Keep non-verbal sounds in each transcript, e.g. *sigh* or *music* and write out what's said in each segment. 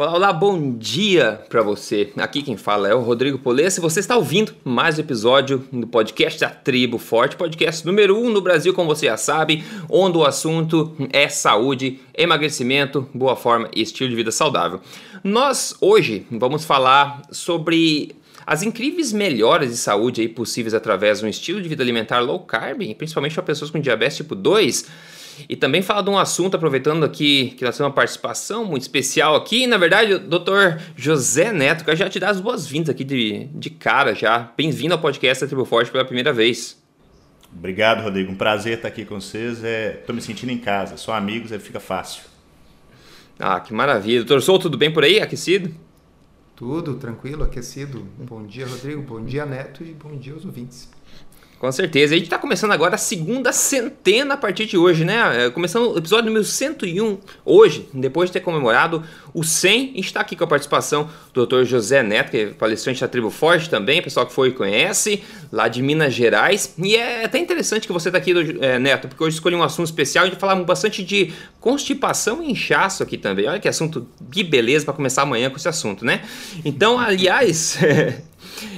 Olá, olá, bom dia para você. Aqui quem fala é o Rodrigo Polessa e você está ouvindo mais um episódio do podcast da Tribo Forte, podcast número 1 um no Brasil, como você já sabe, onde o assunto é saúde, emagrecimento, boa forma e estilo de vida saudável. Nós hoje vamos falar sobre as incríveis melhoras de saúde aí possíveis através de um estilo de vida alimentar low carb, principalmente para pessoas com diabetes tipo 2 e também falar de um assunto, aproveitando aqui que nós temos uma participação muito especial aqui. Na verdade, o doutor José Neto, que já te dá as boas-vindas aqui de, de cara já. Bem-vindo ao podcast da Tribo Forte pela primeira vez. Obrigado, Rodrigo. Um prazer estar aqui com vocês. Estou é, me sentindo em casa. Só amigos, aí fica fácil. Ah, que maravilha. Doutor Souto, tudo bem por aí? Aquecido? Tudo tranquilo, aquecido. Bom dia, Rodrigo. Bom dia, Neto. E bom dia aos ouvintes. Com certeza. A gente está começando agora a segunda centena a partir de hoje, né? É, começando o episódio número 101 hoje, depois de ter comemorado o 100. A gente está aqui com a participação do Dr. José Neto, que é palestrante da Tribo Forte também, pessoal que foi conhece, lá de Minas Gerais. E é até interessante que você está aqui, é, Neto, porque hoje escolhi um assunto especial. A gente falar bastante de constipação e inchaço aqui também. Olha que assunto, que beleza para começar amanhã com esse assunto, né? Então, aliás, *laughs*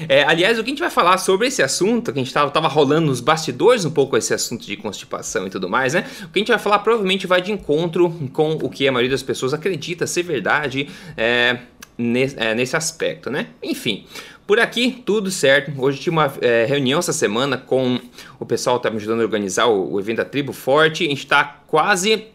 É, aliás, o que a gente vai falar sobre esse assunto, que a gente estava rolando nos bastidores um pouco esse assunto de constipação e tudo mais, né? O que a gente vai falar provavelmente vai de encontro com o que a maioria das pessoas acredita ser verdade é, nesse, é, nesse aspecto, né? Enfim. Por aqui, tudo certo. Hoje tive uma é, reunião essa semana com o pessoal que está me ajudando a organizar o, o evento da Tribo Forte. A gente está quase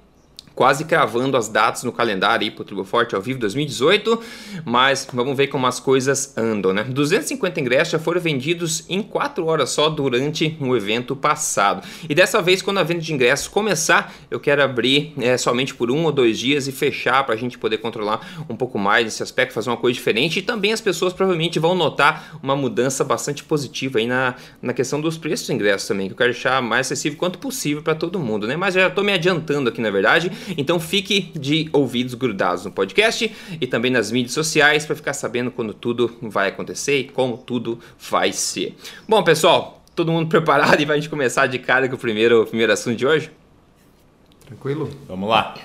quase cravando as datas no calendário aí pro Tribo Forte ao vivo 2018, mas vamos ver como as coisas andam, né? 250 ingressos já foram vendidos em 4 horas só durante o evento passado. E dessa vez, quando a venda de ingressos começar, eu quero abrir é, somente por um ou dois dias e fechar para a gente poder controlar um pouco mais esse aspecto, fazer uma coisa diferente. E também as pessoas provavelmente vão notar uma mudança bastante positiva aí na, na questão dos preços dos ingressos também, que eu quero deixar mais acessível quanto possível para todo mundo, né? Mas eu já estou me adiantando aqui, na verdade. Então fique de ouvidos grudados no podcast e também nas mídias sociais para ficar sabendo quando tudo vai acontecer e como tudo vai ser. Bom, pessoal, todo mundo *laughs* preparado e vai a gente começar de cara com o primeiro, o primeiro assunto de hoje? Tranquilo? Vamos lá.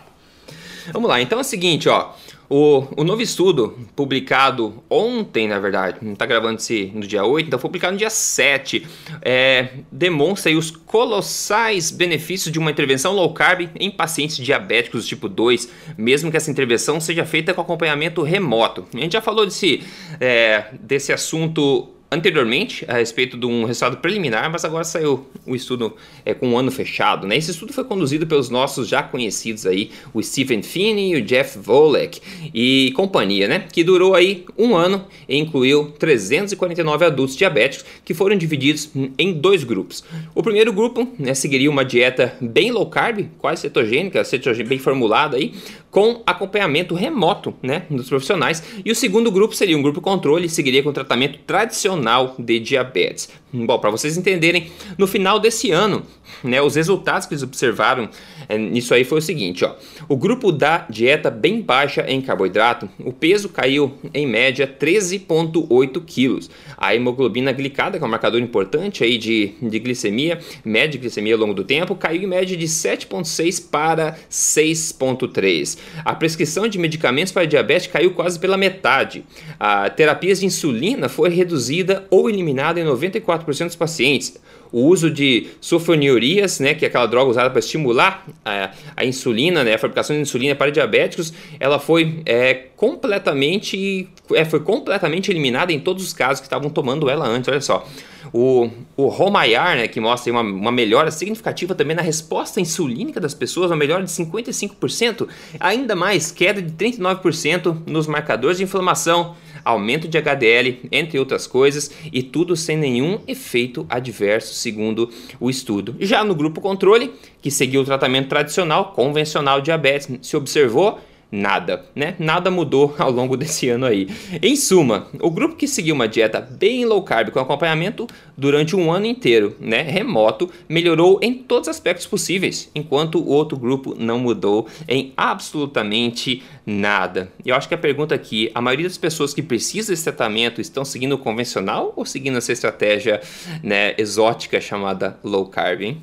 Vamos lá, então é o seguinte, ó. O, o novo estudo, publicado ontem, na verdade, não está gravando se no dia 8, então foi publicado no dia 7, é, demonstra os colossais benefícios de uma intervenção low carb em pacientes diabéticos tipo 2, mesmo que essa intervenção seja feita com acompanhamento remoto. A gente já falou desse, é, desse assunto anteriormente a respeito de um resultado preliminar, mas agora saiu o estudo é, com um ano fechado. Né? Esse estudo foi conduzido pelos nossos já conhecidos aí, o Stephen Finney e o Jeff Volek e companhia, né? que durou aí um ano e incluiu 349 adultos diabéticos que foram divididos em dois grupos. O primeiro grupo né, seguiria uma dieta bem low carb, quase cetogênica, cetogênica bem formulada aí, com acompanhamento remoto né, dos profissionais. E o segundo grupo seria um grupo controle seguiria com tratamento tradicional de diabetes. Bom, para vocês entenderem, no final desse ano, né, os resultados que eles observaram é, nisso aí foi o seguinte: ó, o grupo da dieta bem baixa em carboidrato, o peso caiu em média 13,8 quilos. A hemoglobina glicada, que é um marcador importante aí de, de glicemia, média de glicemia ao longo do tempo, caiu em média de 7,6 para 6,3. A prescrição de medicamentos para diabetes caiu quase pela metade. A terapias de insulina foi reduzida ou eliminada em 94% dos pacientes o uso de sulfonilureas, né, que é aquela droga usada para estimular a, a, insulina, né, a fabricação de insulina para diabéticos, ela foi é, completamente é, foi completamente eliminada em todos os casos que estavam tomando ela antes. Olha só, o, o né, que mostra uma, uma melhora significativa também na resposta insulínica das pessoas, uma melhora de 55%, ainda mais queda de 39% nos marcadores de inflamação aumento de HDL, entre outras coisas, e tudo sem nenhum efeito adverso, segundo o estudo. Já no grupo controle, que seguiu o tratamento tradicional, convencional diabetes, se observou nada, né? Nada mudou ao longo desse ano aí. Em suma, o grupo que seguiu uma dieta bem low carb com acompanhamento durante um ano inteiro, né, remoto, melhorou em todos os aspectos possíveis, enquanto o outro grupo não mudou em absolutamente nada. Eu acho que a pergunta aqui, a maioria das pessoas que precisam desse tratamento estão seguindo o convencional ou seguindo essa estratégia, né, exótica chamada low carb, hein?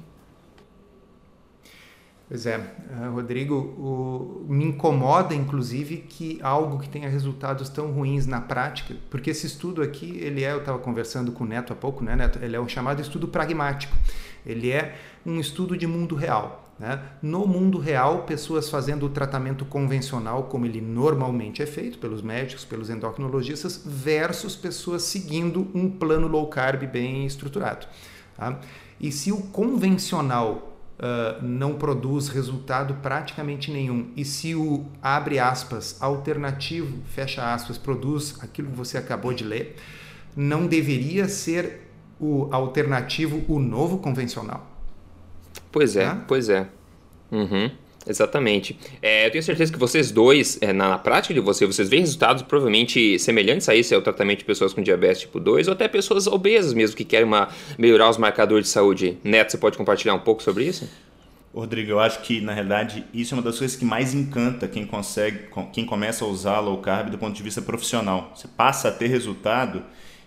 Pois é, uh, Rodrigo, o, me incomoda inclusive que algo que tenha resultados tão ruins na prática, porque esse estudo aqui, ele é, eu estava conversando com o Neto há pouco, né, Neto? Ele é um chamado estudo pragmático. Ele é um estudo de mundo real. Né? No mundo real, pessoas fazendo o tratamento convencional, como ele normalmente é feito pelos médicos, pelos endocrinologistas, versus pessoas seguindo um plano low carb bem estruturado. Tá? E se o convencional uh, não produz resultado praticamente nenhum. E se o abre aspas alternativo, fecha aspas, produz aquilo que você acabou de ler, não deveria ser o alternativo o novo convencional? Pois é, pois é. Uhum. Exatamente. É, eu tenho certeza que vocês dois, é, na, na, prática de vocês, vocês veem resultados provavelmente semelhantes a isso, é o tratamento de pessoas com diabetes tipo 2 ou até pessoas obesas mesmo que querem uma, melhorar os marcadores de saúde. Neto, você pode compartilhar um pouco sobre isso? Rodrigo, eu acho que na realidade isso é uma das coisas que mais encanta quem consegue, quem começa a usar low carb do ponto de vista profissional. Você passa a ter resultado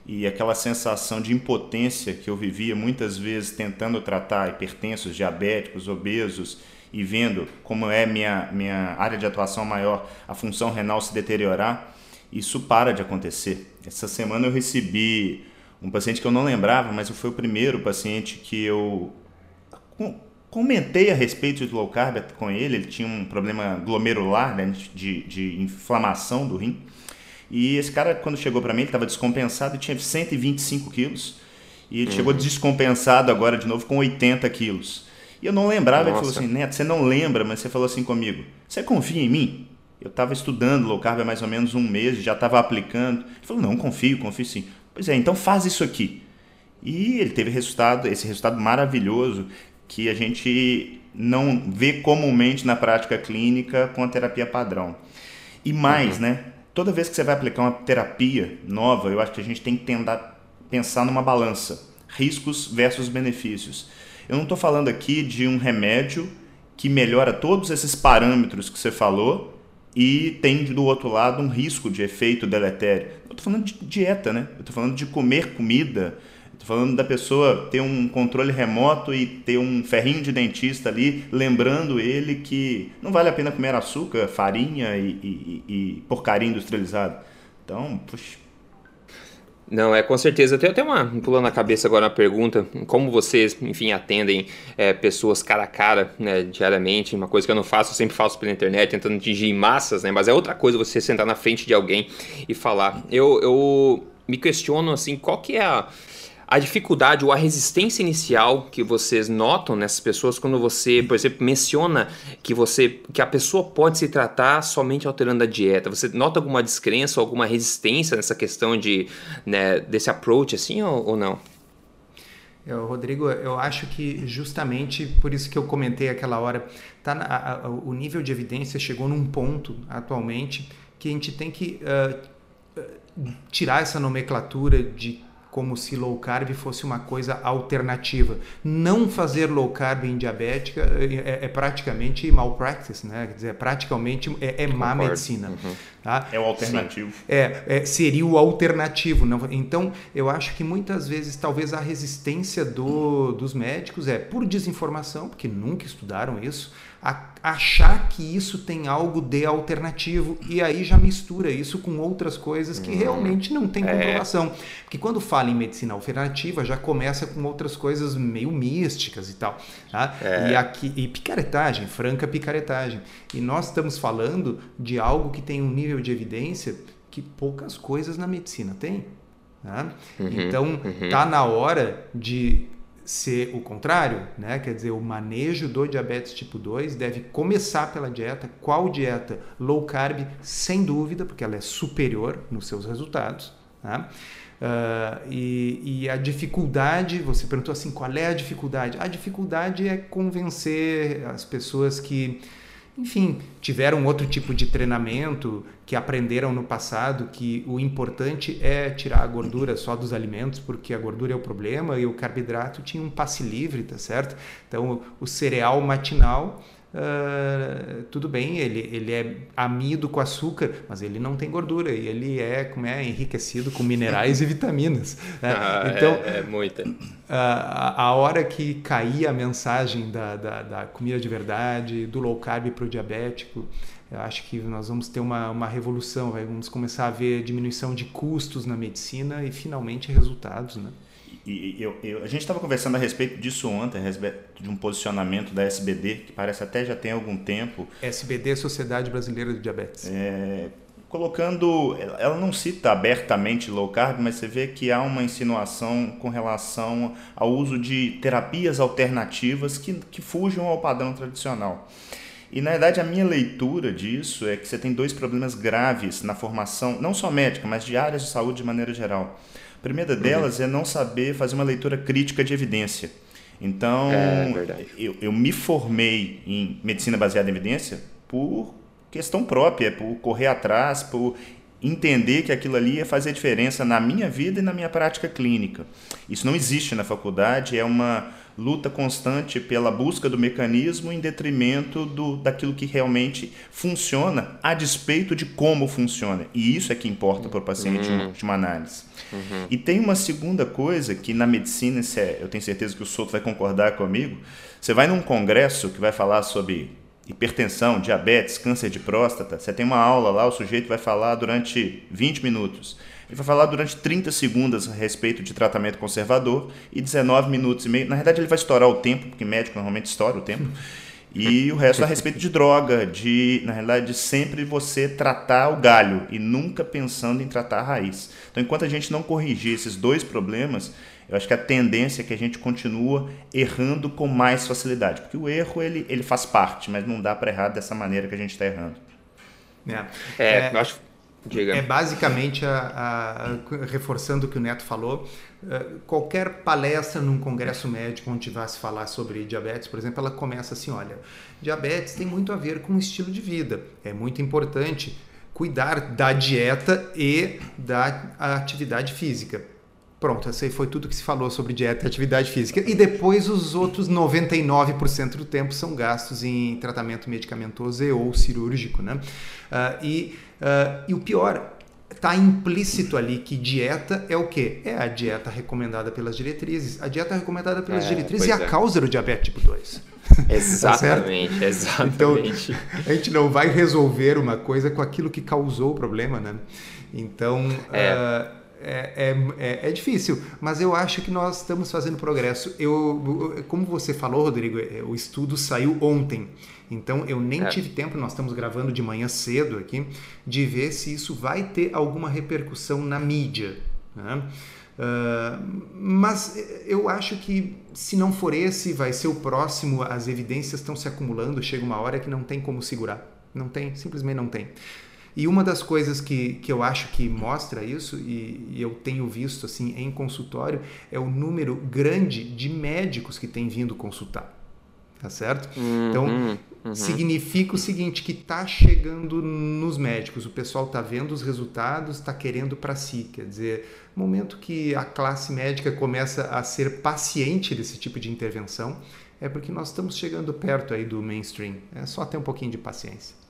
e aquela sensação de impotência que eu vivia muitas vezes tentando tratar hipertensos, diabéticos, obesos e vendo como é minha, minha área de atuação maior, a função renal se deteriorar, isso para de acontecer. Essa semana eu recebi um paciente que eu não lembrava, mas foi o primeiro paciente que eu comentei a respeito de low carb com ele. Ele tinha um problema glomerular, né, de, de inflamação do rim. E esse cara, quando chegou para mim, ele estava descompensado e tinha 125 quilos. E ele uhum. chegou descompensado agora de novo com 80 quilos. E eu não lembrava, Nossa. ele falou assim, Neto, você não lembra, mas você falou assim comigo, você confia em mim? Eu estava estudando low carb há mais ou menos um mês, já estava aplicando. Ele falou, não, confio, confio sim. Pois é, então faz isso aqui. E ele teve resultado, esse resultado maravilhoso que a gente não vê comumente na prática clínica com a terapia padrão. E mais, uhum. né? Toda vez que você vai aplicar uma terapia nova, eu acho que a gente tem que tentar pensar numa balança, riscos versus benefícios. Eu não estou falando aqui de um remédio que melhora todos esses parâmetros que você falou e tem do outro lado um risco de efeito deletério. Eu estou falando de dieta, né? Eu estou falando de comer comida. Estou falando da pessoa ter um controle remoto e ter um ferrinho de dentista ali, lembrando ele que não vale a pena comer açúcar, farinha e, e, e porcaria industrializada. Então, puxa, não, é com certeza. Tenho até uma pulando na cabeça agora uma pergunta: como vocês, enfim, atendem é, pessoas cara a cara, né, diariamente? Uma coisa que eu não faço, eu sempre faço pela internet, tentando atingir massas, né? Mas é outra coisa você sentar na frente de alguém e falar. Eu, eu me questiono assim, qual que é a a dificuldade ou a resistência inicial que vocês notam nessas pessoas quando você, por exemplo, menciona que você que a pessoa pode se tratar somente alterando a dieta. Você nota alguma descrença ou alguma resistência nessa questão de né, desse approach assim ou, ou não? Eu, Rodrigo, eu acho que justamente por isso que eu comentei aquela hora, tá na, a, a, o nível de evidência chegou num ponto atualmente que a gente tem que uh, tirar essa nomenclatura de como se low carb fosse uma coisa alternativa. Não fazer low carb em diabética é, é, praticamente malpractice, né? Quer dizer, é praticamente é, é má medicina. Uhum. Tá? É o alternativo. É, é, seria o alternativo. Não? Então, eu acho que muitas vezes, talvez a resistência do, dos médicos é por desinformação, porque nunca estudaram isso, achar que isso tem algo de alternativo e aí já mistura isso com outras coisas que hum, realmente não tem é. comprovação. É. Porque quando fala em medicina alternativa, já começa com outras coisas meio místicas e tal. Tá? É. E aqui e picaretagem, franca picaretagem. E nós estamos falando de algo que tem um nível de evidência que poucas coisas na medicina têm. Tá? Uhum, então, uhum. tá na hora de ser o contrário, né? quer dizer, o manejo do diabetes tipo 2 deve começar pela dieta. Qual dieta? Low carb, sem dúvida, porque ela é superior nos seus resultados. Né? Uh, e, e, a dificuldade, você perguntou assim, qual é a dificuldade? A dificuldade é convencer as pessoas que enfim, tiveram outro tipo de treinamento, que aprenderam no passado que o importante é tirar a gordura só dos alimentos, porque a gordura é o problema e o carboidrato tinha um passe livre, tá certo? Então, o cereal matinal Uh, tudo bem, ele, ele é amido com açúcar, mas ele não tem gordura e ele é, como é enriquecido com minerais e vitaminas. Né? *laughs* Ah, então, é, é muita. Uh, a, a, hora que cair a mensagem da, da, da comida de verdade, do low carb para o diabético, eu acho que nós vamos ter uma, uma revolução, vamos começar a ver diminuição de custos na medicina e finalmente resultados, né? E eu, eu, a gente estava conversando a respeito disso ontem, a respeito de um posicionamento da SBD, que parece até já tem algum tempo. SBD, Sociedade Brasileira de Diabetes. É, colocando. Ela não cita abertamente low carb, mas você vê que há uma insinuação com relação ao uso de terapias alternativas que, que fujam ao padrão tradicional. E na verdade a minha leitura disso é que você tem dois problemas graves na formação, não só médica, mas de áreas de saúde de maneira geral. A primeira delas uhum. é não saber fazer uma leitura crítica de evidência. Então, é, eu, eu me formei em medicina baseada em evidência por questão própria, por correr atrás, por entender que aquilo ali ia fazer diferença na minha vida e na minha prática clínica. Isso não existe na faculdade, é uma luta constante pela busca do mecanismo em detrimento do, daquilo que realmente funciona, a despeito de como funciona. E isso é que importa para o paciente uhum. em última análise. Uhum. E tem uma segunda coisa que na medicina, é, eu tenho certeza que o Souto vai concordar comigo, você vai num congresso que vai falar sobre hipertensão, diabetes, câncer de próstata, você tem uma aula lá, o sujeito vai falar durante 20 minutos. Ele vai falar durante 30 segundos a respeito de tratamento conservador e 19 minutos e meio. Na verdade, ele vai estourar o tempo, porque médico normalmente estoura o tempo. *laughs* E o resto a respeito de droga, de, na realidade, sempre você tratar o galho e nunca pensando em tratar a raiz. Então, enquanto a gente não corrigir esses dois problemas, eu acho que a tendência é que a gente continua errando com mais facilidade. Porque o erro, ele, ele faz parte, mas não dá para errar dessa maneira que a gente está errando. É, é, é, eu acho Diga. É basicamente, a, a, reforçando o que o Neto falou, é, qualquer palestra num congresso médico onde vai se falar sobre diabetes, por exemplo, ela começa assim, olha, diabetes tem muito a ver com o estilo de vida. É muito importante cuidar da dieta e da atividade física. Pronto, essa aí foi tudo que se falou sobre dieta e atividade física. E depois os outros 99% do tempo são gastos em tratamento medicamentoso e ou cirúrgico, né? Uh, e, uh, e o pior, está implícito ali que dieta é o quê? É a dieta recomendada pelas diretrizes. A dieta recomendada pelas é, diretrizes é a é. causa do diabetes tipo 2. Exatamente, *laughs* tá exatamente. Então, a gente não vai resolver uma coisa com aquilo que causou o problema, né? Então, é. Uh, é, é, é, difícil, mas eu acho que nós estamos fazendo progresso. Eu, como você falou, Rodrigo, é, o estudo saiu ontem, então eu nem é. tive tempo, nós estamos gravando de manhã cedo aqui, de ver se isso vai ter alguma repercussão na mídia. Né? Uh, mas eu acho que se não for esse, vai ser o próximo. As evidências estão se acumulando, chega uma hora que não tem como segurar. Não tem, simplesmente não tem. E uma das coisas que, que eu acho que mostra isso, e, e, eu tenho visto assim em consultório, é o número grande de médicos que têm vindo consultar. Tá certo? Uhum, então, uhum. significa o seguinte: que está chegando nos médicos, o pessoal está vendo os resultados, está querendo para si. Quer dizer, momento que a classe médica começa a ser paciente desse tipo de intervenção, é porque nós estamos chegando perto aí do mainstream. É só ter um pouquinho de paciência.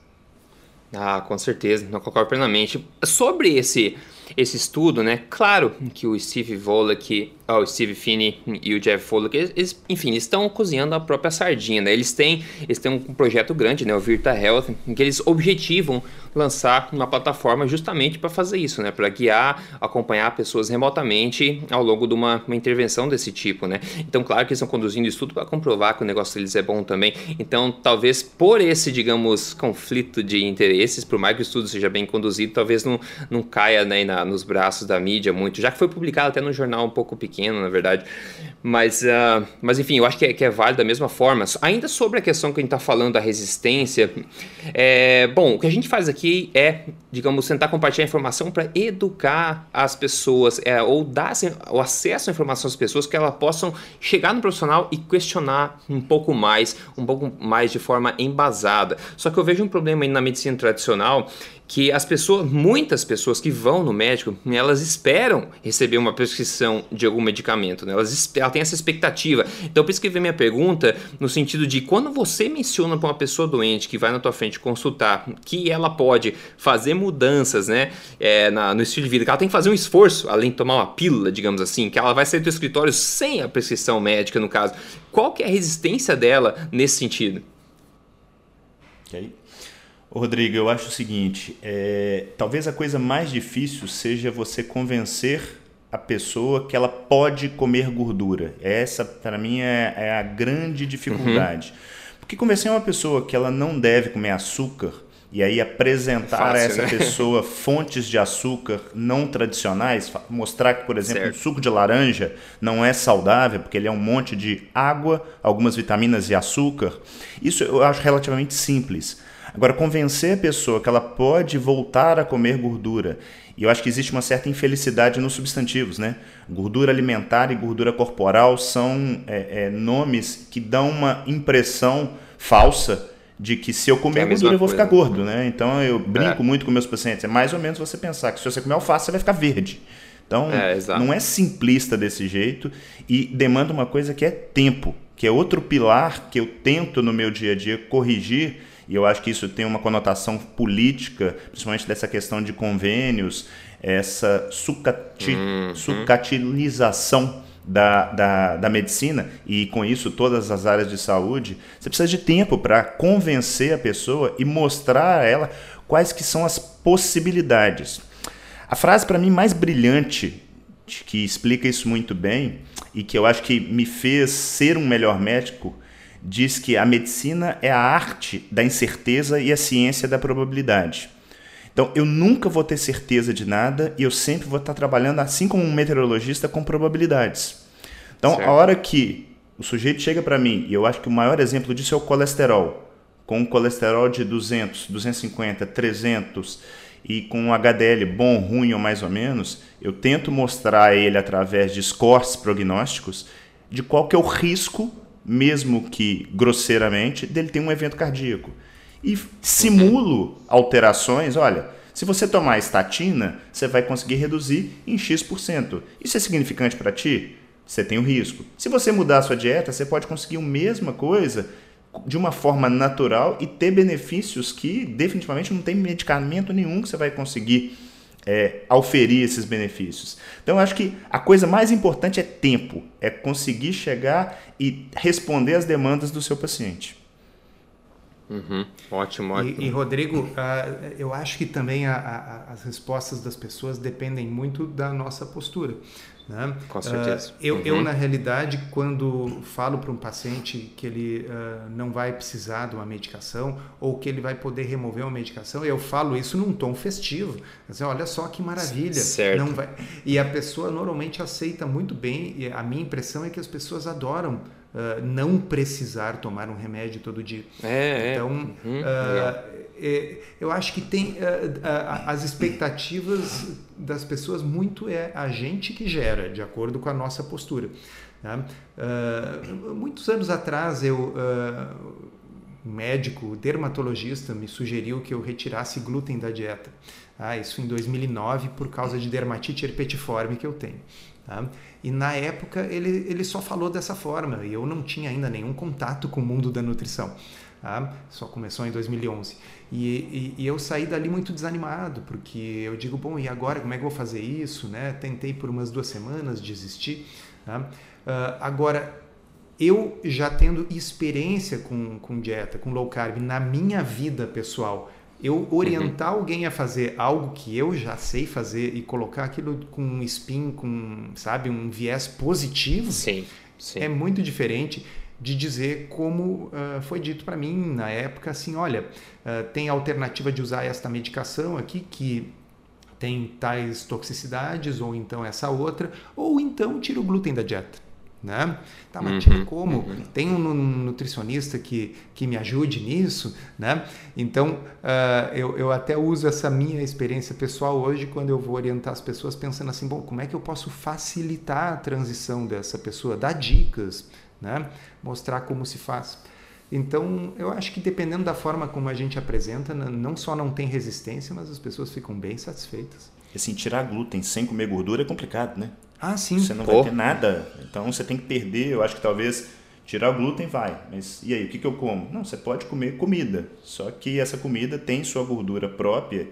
Ah, com certeza, não concordo plenamente. Sobre esse esse estudo, né? Claro que o Steve Volek, oh, o Steve Finney e o Jeff Volek, eles, enfim, estão cozinhando a própria sardinha, né? Eles têm, eles têm um projeto grande, né? O Virta Health, em que eles objetivam lançar uma plataforma justamente para fazer isso, né? Para guiar, acompanhar pessoas remotamente ao longo de uma, uma, intervenção desse tipo, né? Então, claro que eles estão conduzindo isso tudo para comprovar que o negócio deles é bom também. Então, talvez por esse, digamos, conflito de interesses, por mais que o estudo seja bem conduzido, talvez não, não caia né, na, nos braços da mídia muito, já que foi publicado até no jornal um pouco pequeno, na verdade. Mas, uh, mas enfim, eu acho que é, que é válido da mesma forma. Ainda sobre a questão que a gente está falando da resistência, é, bom, o que a gente faz aqui é, digamos, tentar compartilhar informação para educar as pessoas, é, ou dar assim, o acesso à informação às pessoas, que elas possam chegar no profissional e questionar um pouco mais, um pouco mais de forma embasada. Só que eu vejo um problema aí na medicina tradicional que as pessoas, muitas pessoas que vão no médico, elas esperam receber uma prescrição de algum medicamento, né? elas, ela tem essa expectativa. Então, por isso que vem minha pergunta, no sentido de quando você menciona para uma pessoa doente que vai na tua frente consultar, que ela pode fazer mudanças né, é, na, no estilo de vida, que ela tem que fazer um esforço, além de tomar uma pílula, digamos assim, que ela vai sair do escritório sem a prescrição médica, no caso. Qual que é a resistência dela nesse sentido? Ok. Rodrigo, eu acho o seguinte: é, talvez a coisa mais difícil seja você convencer a pessoa que ela pode comer gordura. Essa, para mim, é, é, a grande dificuldade. Uhum. Porque convencer uma pessoa que ela não deve comer açúcar e aí apresentar Fácil, a essa né? pessoa *laughs* fontes de açúcar não tradicionais, mostrar que, por exemplo, certo. o suco de laranja não é saudável, porque ele é um monte de água, algumas vitaminas e açúcar, isso eu acho relativamente simples. Agora, convencer a pessoa que ela pode voltar a comer gordura, e eu acho que existe uma certa infelicidade nos substantivos, né? Gordura alimentar e gordura corporal são é, é, nomes que dão uma impressão falsa de que se eu comer é gordura eu vou ficar gordo, né? Então eu brinco é. muito com meus pacientes. É mais ou menos você pensar que se você comer alface você vai ficar verde. Então é, não é simplista desse jeito e demanda uma coisa que é tempo, que é outro pilar que eu tento no meu dia a dia corrigir e eu acho que isso tem uma conotação política, principalmente dessa questão de convênios, essa sucati uhum. sucatilização da, da, da medicina e com isso todas as áreas de saúde, você precisa de tempo para convencer a pessoa e mostrar a ela quais que são as possibilidades. A frase para mim mais brilhante que explica isso muito bem e que eu acho que me fez ser um melhor médico diz que a medicina é a arte da incerteza e a ciência da probabilidade. Então, eu nunca vou ter certeza de nada e eu sempre vou estar trabalhando, assim como um meteorologista, com probabilidades. Então, certo. a hora que o sujeito chega para mim, e eu acho que o maior exemplo disso é o colesterol, com um colesterol de 200, 250, 300 e com um HDL bom, ruim ou mais ou menos, eu tento mostrar a ele através de scores prognósticos de qual que é o risco mesmo que grosseiramente, dele ter um evento cardíaco. E simulo alterações, olha, se você tomar estatina, você vai conseguir reduzir em X%. Isso é significante para ti? Você tem o um risco. Se você mudar a sua dieta, você pode conseguir a mesma coisa de uma forma natural e ter benefícios que definitivamente não tem medicamento nenhum que você vai conseguir é, auferir esses benefícios. Então, eu acho que a coisa mais importante é tempo, é conseguir chegar e responder às demandas do seu paciente. Uhum. Ótimo, ótimo. E, e Rodrigo, uh, eu acho que também a, a, as respostas das pessoas dependem muito da nossa postura. Né? Com certeza. Uh, eu, uhum. eu, na realidade, quando falo para um paciente que ele uh, não vai precisar de uma medicação ou que ele vai poder remover uma medicação, eu falo isso num tom festivo. Dizer, olha só que maravilha. Certo. Não vai... E a pessoa normalmente aceita muito bem, e a minha impressão é que as pessoas adoram uh, não precisar tomar um remédio todo dia. É, é. então, é. Uhum, é, eu acho que tem as expectativas das pessoas muito é a gente que gera, de acordo com a nossa postura. Tá? muitos anos atrás eu um médico dermatologista me sugeriu que eu retirasse glúten da dieta. Ah, isso em 2009 por causa de dermatite herpetiforme que eu tenho. Tá? E na época ele, ele só falou dessa forma e eu não tinha ainda nenhum contato com o mundo da nutrição. Tá? Só começou em 2011. E, e, e, eu saí dali muito desanimado, porque eu digo, bom, e agora como é que eu vou fazer isso? Né? Tentei por umas duas semanas, desisti. Tá? Uh, agora, eu já tendo experiência com, com dieta, com low carb na minha vida pessoal, eu orientar uhum. alguém a fazer algo que eu já sei fazer e colocar aquilo com um spin, com, sabe, um viés positivo, sim, sim. é muito diferente de dizer como uh, foi dito para mim na época, assim, olha, uh, tem alternativa de usar esta medicação aqui que tem tais toxicidades, ou então essa outra, ou então tira o glúten da dieta né? Tá, mas uhum, como? Uhum. Tem um nutricionista que, que me ajude nisso, né? Então, uh, eu, eu até uso essa minha experiência pessoal hoje quando eu vou orientar as pessoas pensando assim, bom, como é que eu posso facilitar a transição dessa pessoa? Dar dicas, né? Mostrar como se faz. Então, eu acho que dependendo da forma como a gente apresenta, não só não tem resistência, mas as pessoas ficam bem satisfeitas. Assim, tirar glúten sem comer gordura é complicado, né? Ah, sim. Você não Pô. vai ter nada. Então, você tem que perder. Eu acho que talvez tirar o glúten vai. Mas e aí, o que, que eu como? Não, você pode comer comida. Só que essa comida tem sua gordura própria.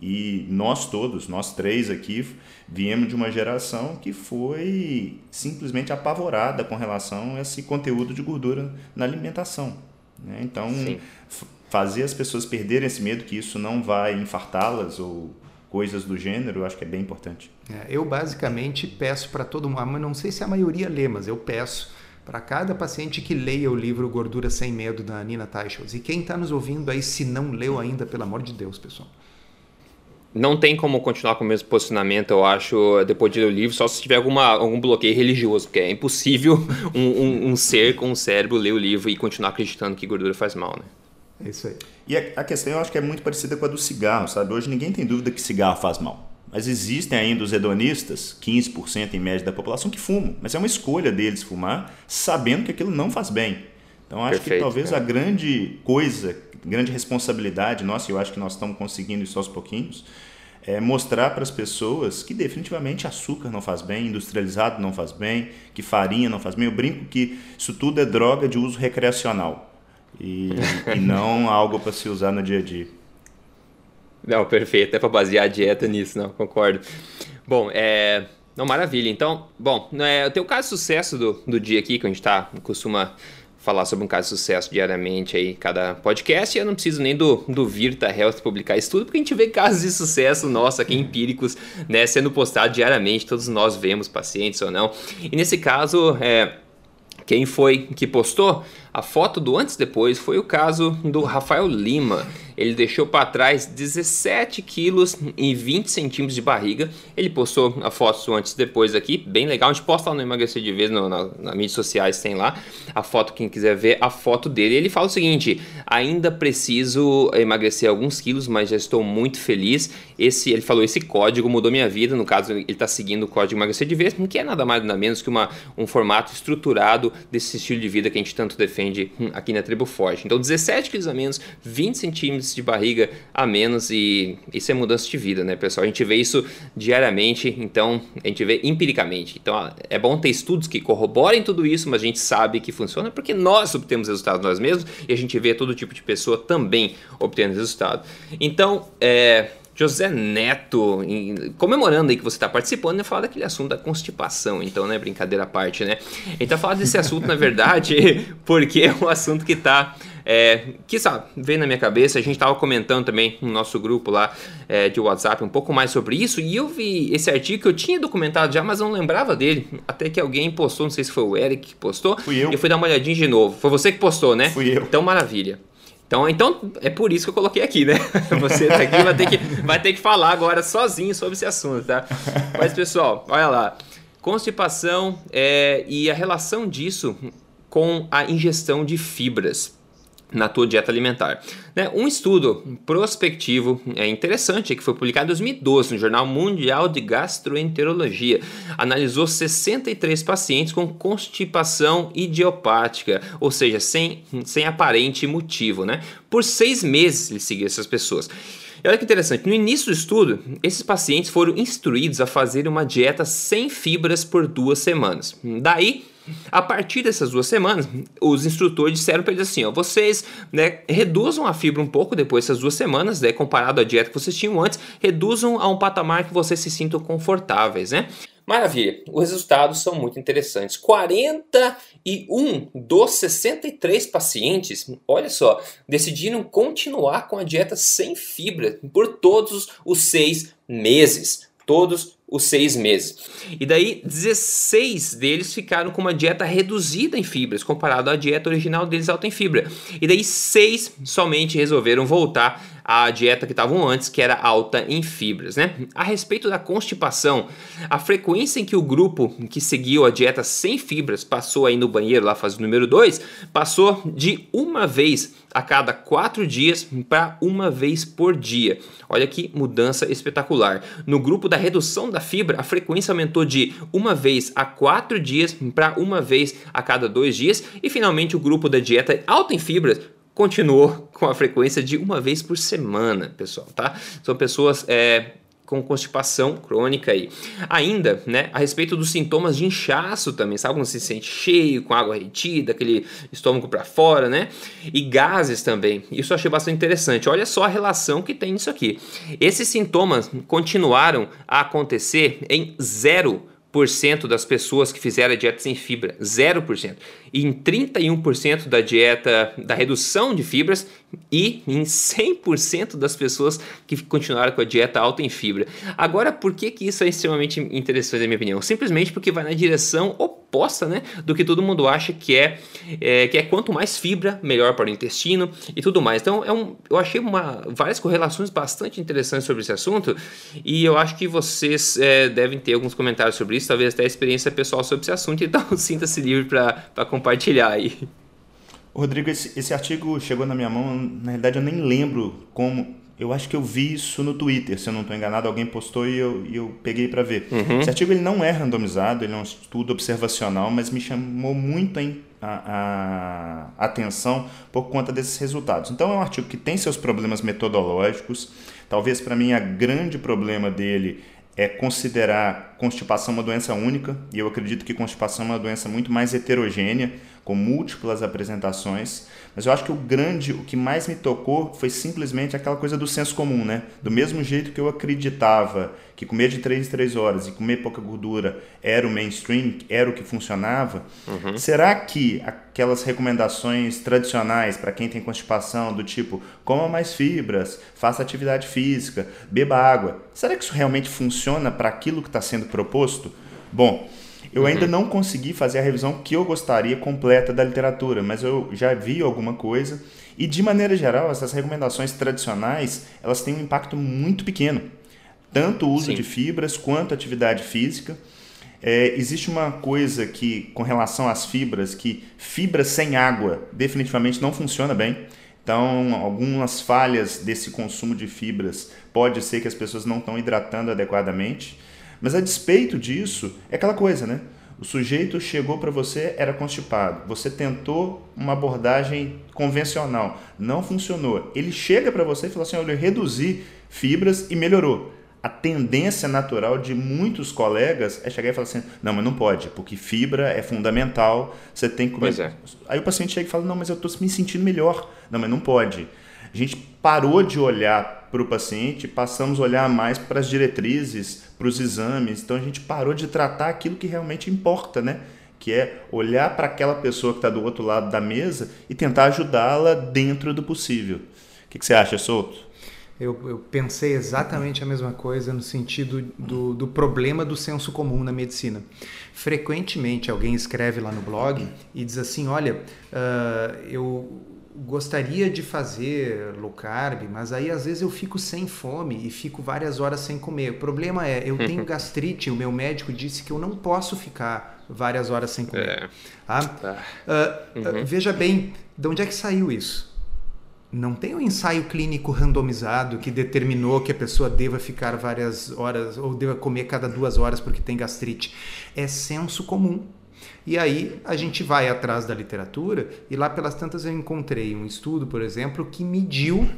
E nós todos, nós três aqui, viemos de uma geração que foi simplesmente apavorada com relação a esse conteúdo de gordura na alimentação. Né? Então, fazer as pessoas perderem esse medo que isso não vai infartá-las ou coisas do gênero, eu acho que é bem importante. É, eu basicamente peço para todo mundo, mas não sei se a maioria lê, mas eu peço para cada paciente que leia o livro Gordura Sem Medo da Nina Teichels. E quem está nos ouvindo aí, se não leu ainda, pelo amor de Deus, pessoal não tem como continuar com o mesmo posicionamento, eu acho, depois de ler o livro, só se tiver alguma, algum bloqueio religioso, porque é impossível *laughs* um, um, um, ser com um cérebro ler o livro e continuar acreditando que gordura faz mal, né? É isso aí. E a, questão eu acho que é muito parecida com a do cigarro, sabe? Hoje ninguém tem dúvida que cigarro faz mal. Mas existem ainda os hedonistas, 15% em média da população, que fumam. Mas é uma escolha deles fumar, sabendo que aquilo não faz bem. Então acho Perfeito, que talvez a grande coisa grande responsabilidade nossa, e eu acho que nós estamos conseguindo isso aos pouquinhos, é mostrar para as pessoas que definitivamente açúcar não faz bem, industrializado não faz bem, que farinha não faz bem. Eu brinco que isso tudo é droga de uso recreacional e, e não algo para se usar no dia a dia. Não, perfeito. É para basear a dieta nisso, não, concordo. Bom, é... Não, maravilha. Então, bom, é, eu tenho o caso de sucesso do, do dia aqui, que a gente tá, costuma falar sobre um caso de sucesso diariamente aí, cada podcast. E eu não preciso nem do, do Virta Health publicar isso tudo, porque a gente vê casos de sucesso, nossa, aqui empíricos, né, sendo postado diariamente. Todos nós vemos pacientes ou não. E nesse caso, é, quem foi que postou? A foto do antes e depois foi o caso do Rafael Lima. Ele deixou para trás 17 quilos e 20 centímetros de barriga. Ele postou a foto antes e depois aqui, bem legal. A gente posta lá no Emagrecer de Vez, no, na, nas mídias sociais tem lá a foto, quem quiser ver a foto dele. Ele fala o seguinte, ainda preciso emagrecer alguns quilos, mas já estou muito feliz. Esse, ele falou, esse código mudou minha vida. No caso, ele está seguindo o código Emagrecer de Vez, que é nada mais nada menos que uma, um formato estruturado desse estilo de vida que a gente tanto defende aqui na Tribo Forte. Então 17 quilos a menos, 20 centímetros de barriga a menos e isso é mudança de vida, né, pessoal? A gente vê isso diariamente, então a gente vê empiricamente. Então é bom ter estudos que corroborem tudo isso, mas a gente sabe que funciona porque nós obtemos resultados nós mesmos e a gente vê todo tipo de pessoa também obtendo resultado. Então, é, José Neto, em, comemorando aí que você está participando, né, falar daquele assunto da constipação, então, né, brincadeira à parte, né? Gente tá falando desse assunto, na verdade, *laughs* porque é um assunto que tá, é, que sabe, veio na minha cabeça, a gente estava comentando também no nosso grupo lá é, de WhatsApp um pouco mais sobre isso, e eu vi esse artigo que eu tinha documentado já, mas não lembrava dele, até que alguém postou, não sei se foi o Eric que postou, Fui eu. e eu fui dar uma olhadinha de novo. Foi você que postou, né? Fui eu. Então, maravilha. Então, então é por isso que eu coloquei aqui, né? *laughs* Você tá aqui vai ter que, vai ter que falar agora sozinho sobre esse assunto, tá? Mas, pessoal, olha lá. Constipação é, e a relação disso com a ingestão de fibras na tua dieta alimentar. Né? Um estudo prospectivo é interessante que foi publicado em 2012 no Jornal Mundial de Gastroenterologia analisou 63 pacientes com constipação idiopática, ou seja, sem, sem aparente motivo. Né? Por seis meses ele seguiu essas pessoas. E olha que interessante, no início do estudo, esses pacientes foram instruídos a fazer uma dieta sem fibras por duas semanas. Daí, a partir dessas duas semanas, os instrutores disseram para eles assim: ó, vocês né, reduzam a fibra um pouco depois dessas duas semanas, né, comparado à dieta que vocês tinham antes, reduzam a um patamar que vocês se sintam confortáveis, né? Maravilha, os resultados são muito interessantes. 41 dos 63 pacientes, olha só, decidiram continuar com a dieta sem fibra por todos os seis meses. Todos os seis meses. E daí, 16 deles ficaram com uma dieta reduzida em fibras, comparado à dieta original deles alta em fibra. E daí, seis somente resolveram voltar a dieta que estavam antes, que era alta em fibras, né? A respeito da constipação, a frequência em que o grupo que seguiu a dieta sem fibras passou aí no banheiro, lá fase número 2, passou de uma vez a cada quatro dias para uma vez por dia. Olha que mudança espetacular. No grupo da redução da fibra, a frequência aumentou de uma vez a quatro dias para uma vez a cada dois dias. E finalmente, o grupo da dieta alta em fibras continuou com a frequência de uma vez por semana, pessoal, tá? São pessoas é, com constipação crônica aí. Ainda, né, a respeito dos sintomas de inchaço também, sabe quando se sente cheio, com água retida, aquele estômago para fora, né? E gases também. Isso eu achei bastante interessante. Olha só a relação que tem nisso aqui. Esses sintomas continuaram a acontecer em zero das pessoas que fizeram a dieta sem fibra, 0%. E em 31% da dieta da redução de fibras e em 100% das pessoas que continuaram com a dieta alta em fibra. Agora, por que, que isso é extremamente interessante, na minha opinião? Simplesmente porque vai na direção oposta né, do que todo mundo acha que é, é, que é quanto mais fibra, melhor para o intestino e tudo mais. Então, é um, eu achei uma, várias correlações bastante interessantes sobre esse assunto e eu acho que vocês é, devem ter alguns comentários sobre isso, talvez até experiência pessoal sobre esse assunto, então *laughs* sinta-se livre para compartilhar aí. Rodrigo, esse, esse artigo chegou na minha mão, na realidade eu nem lembro como. Eu acho que eu vi isso no Twitter, se eu não estou enganado, alguém postou e eu, e eu peguei para ver. Uhum. Esse artigo ele não é randomizado, ele é um estudo observacional, mas me chamou muito a, a, a atenção por conta desses resultados. Então é um artigo que tem seus problemas metodológicos. Talvez para mim a grande problema dele é considerar constipação uma doença única, e eu acredito que constipação é uma doença muito mais heterogênea com múltiplas apresentações. Mas eu acho que o grande, o que mais me tocou foi simplesmente aquela coisa do senso comum, né? Do mesmo jeito que eu acreditava que comer de 3 em 3 horas e comer pouca gordura era o mainstream, era o que funcionava, uhum. será que aquelas recomendações tradicionais para quem tem constipação, do tipo coma mais fibras, faça atividade física, beba água, será que isso realmente funciona para aquilo que está sendo proposto? Bom, eu ainda uhum. não consegui fazer a revisão que eu gostaria completa da literatura, mas eu já vi alguma coisa e de maneira geral essas recomendações tradicionais elas têm um impacto muito pequeno, tanto o uso Sim. de fibras quanto atividade física. É, existe uma coisa que com relação às fibras que fibra sem água definitivamente não funciona bem. Então, algumas falhas desse consumo de fibras pode ser que as pessoas não estão hidratando adequadamente. Mas a despeito disso, é aquela coisa, né? O sujeito chegou para você, era constipado. Você tentou uma abordagem convencional, não funcionou. Ele chega para você e fala assim: olha, eu reduzi fibras e melhorou. A tendência natural de muitos colegas é chegar e falar assim: não, mas não pode, porque fibra é fundamental, você tem que comer. É. Aí o paciente chega e fala: não, mas eu estou me sentindo melhor. Não, mas não pode. A gente parou de olhar para o paciente, passamos a olhar mais para as diretrizes, para os exames. Então a gente parou de tratar aquilo que realmente importa, né? Que é olhar para aquela pessoa que está do outro lado da mesa e tentar ajudá-la dentro do possível. O que, que você acha, Souto? Eu, eu, pensei exatamente a mesma coisa no sentido do, do problema do senso comum na medicina. Frequentemente alguém escreve lá no blog e diz assim: Olha, uh, eu gostaria de fazer low carb, mas aí às vezes eu fico sem fome e fico várias horas sem comer. O problema é, eu tenho *laughs* gastrite, o meu médico disse que eu não posso ficar várias horas sem comer. É. Tá? Uh, uhum. uh, veja bem, de onde é que saiu isso? Não tem um ensaio clínico randomizado que determinou que a pessoa deva ficar várias horas ou deva comer cada duas horas porque tem gastrite. É senso comum. E aí a gente vai atrás da literatura e lá pelas tantas eu encontrei um estudo, por exemplo, que mediu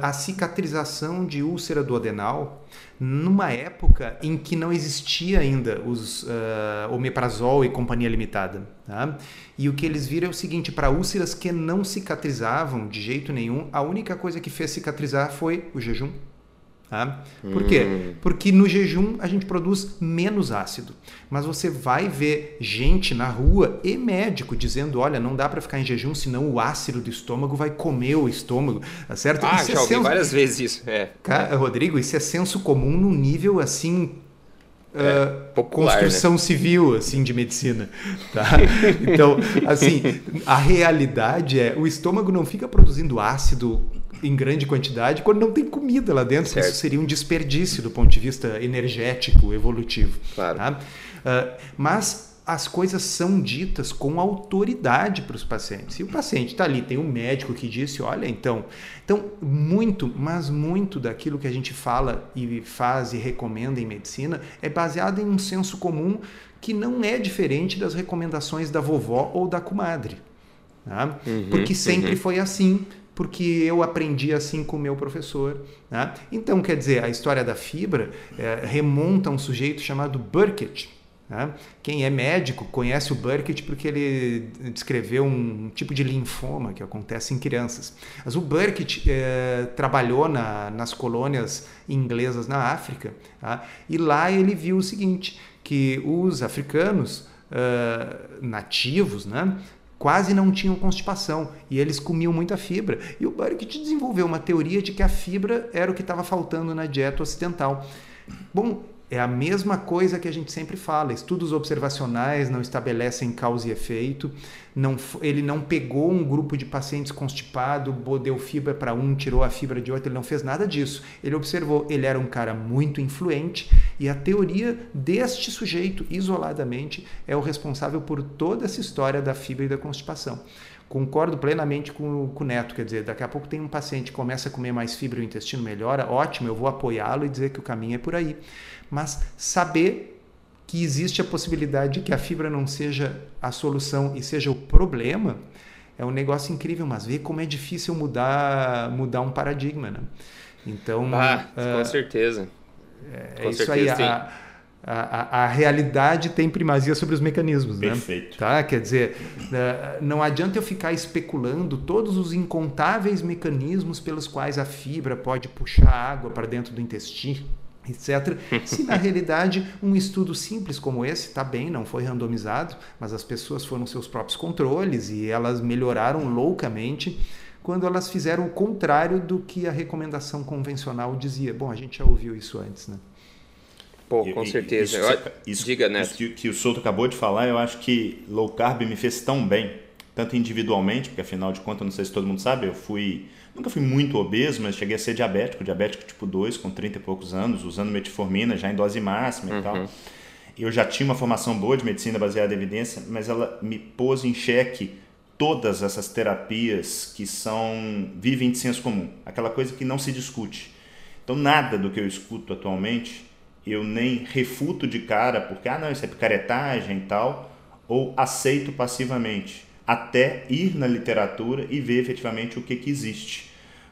a cicatrização de úlcera do adenal numa época em que não existia ainda os uh, omeprazol e companhia limitada. Tá? E o que eles viram é o seguinte: para úlceras que não cicatrizavam de jeito nenhum, a única coisa que fez cicatrizar foi o jejum. Tá? Por quê? Hum. Porque no jejum a gente produz menos ácido. Mas você vai ver gente na rua e médico dizendo: olha, não dá para ficar em jejum, senão o ácido do estômago vai comer o estômago. Tá certo? Ah, isso já é ouvi senso... várias vezes isso. É. Cara, Rodrigo, isso é senso comum num nível assim é, uh, popular, construção né? civil assim de medicina *laughs* tá? então assim a realidade é o estômago não fica produzindo ácido em grande quantidade quando não tem comida lá dentro. Certo. Isso seria um desperdício do ponto de vista energético, evolutivo. Claro. Tá? Uh, mas as coisas são ditas com autoridade para os pacientes. E o paciente está ali, tem um médico que disse, olha, então, então muito, mas muito daquilo que a gente fala e faz e recomenda em medicina é baseado em um senso comum que não é diferente das recomendações da vovó ou da comadre. Tá? Uhum, Porque sempre uhum. foi assim, porque eu aprendi assim com o meu professor. Né? Então, quer dizer, a história da fibra é, remonta a um sujeito chamado Burkitt, né? Quem é médico conhece o Burkitt porque ele descreveu um tipo de linfoma que acontece em crianças. Mas o Burkitt é, trabalhou na, nas colônias inglesas na África tá? e lá ele viu o seguinte, que os africanos uh, nativos, né, quase não tinham constipação e eles comiam muita fibra. E o Burkitt desenvolveu uma teoria de que a fibra era o que estava faltando na dieta ocidental. Bom, é a mesma coisa que a gente sempre fala. Estudos observacionais não estabelecem causa e efeito. Não, ele não pegou um grupo de pacientes constipado, deu fibra para um, tirou a fibra de outro. Ele não fez nada disso. Ele observou, ele era um cara muito influente e a teoria deste sujeito, isoladamente, é o responsável por toda essa história da fibra e da constipação. Concordo plenamente com, com o Neto, quer dizer, daqui a pouco tem um paciente que começa a comer mais fibra e o intestino melhora, ótimo, eu vou apoiá-lo e dizer que o caminho é por aí. Mas saber que existe a possibilidade de que a fibra não seja a solução e seja o problema é um negócio incrível, mas ver como é difícil mudar, mudar um paradigma, né? Então, ah, uh, com certeza. É, com isso certeza, aí. A, a, a, realidade tem primazia sobre os mecanismos, né? Perfeito. Tá? Quer dizer, eh, não adianta eu ficar especulando todos os incontáveis mecanismos pelos quais a fibra pode puxar água para dentro do intestino, etc. Se na *laughs* realidade um estudo simples como esse, está bem, não foi randomizado, mas as pessoas foram seus próprios controles e elas melhoraram loucamente quando elas fizeram o contrário do que a recomendação convencional dizia. Bom, a gente já ouviu isso antes, né? Pô, com certeza. Isso, isso, Diga, né? Isso que, que o Souto acabou de falar, eu acho que low carb me fez tão bem, tanto individualmente, porque afinal de contas, não sei se todo mundo sabe, eu fui. Nunca fui muito obeso, mas cheguei a ser diabético, diabético tipo 2, com 30 e poucos anos, usando metformina já em dose máxima uhum. e tal. Eu já tinha uma formação boa de medicina baseada em evidência, mas ela me pôs em xeque todas essas terapias que são vivem de senso comum, aquela coisa que não se discute. Então, nada do que eu escuto atualmente eu nem refuto de cara, porque, ah, não, isso é picaretagem e tal, ou aceito passivamente, até ir na literatura e ver efetivamente o que, que existe.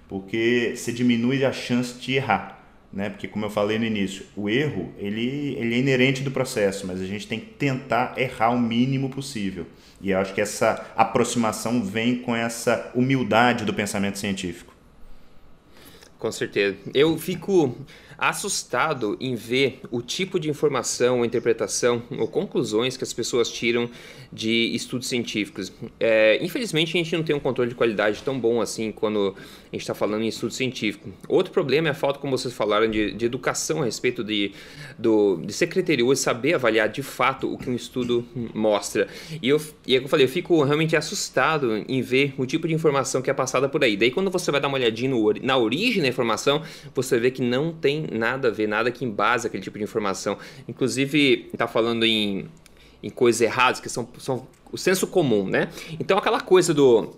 Porque você diminui a chance de errar. Né? Porque, como eu falei no início, o erro ele, ele é inerente do processo, mas a gente tem que tentar errar o mínimo possível. E eu acho que essa aproximação vem com essa humildade do pensamento científico. Com certeza. Eu fico assustado em ver o tipo de informação, interpretação ou conclusões que as pessoas tiram de estudos científicos. É, infelizmente, a gente não tem um controle de qualidade tão bom assim quando a gente está falando em estudo científico. Outro problema é a falta, como vocês falaram, de, de educação a respeito de, do, de ser criterioso, saber avaliar de fato o que um estudo mostra. E eu, e é eu falei, eu fico realmente assustado em ver o tipo de informação que é passada por aí. Daí, quando você vai dar uma olhadinha no, na origem da informação, você vê que não tem nada a ver, nada que embasa aquele tipo de informação. Inclusive, está falando em, em coisas erradas, que são, são o senso comum, né? Então, aquela coisa do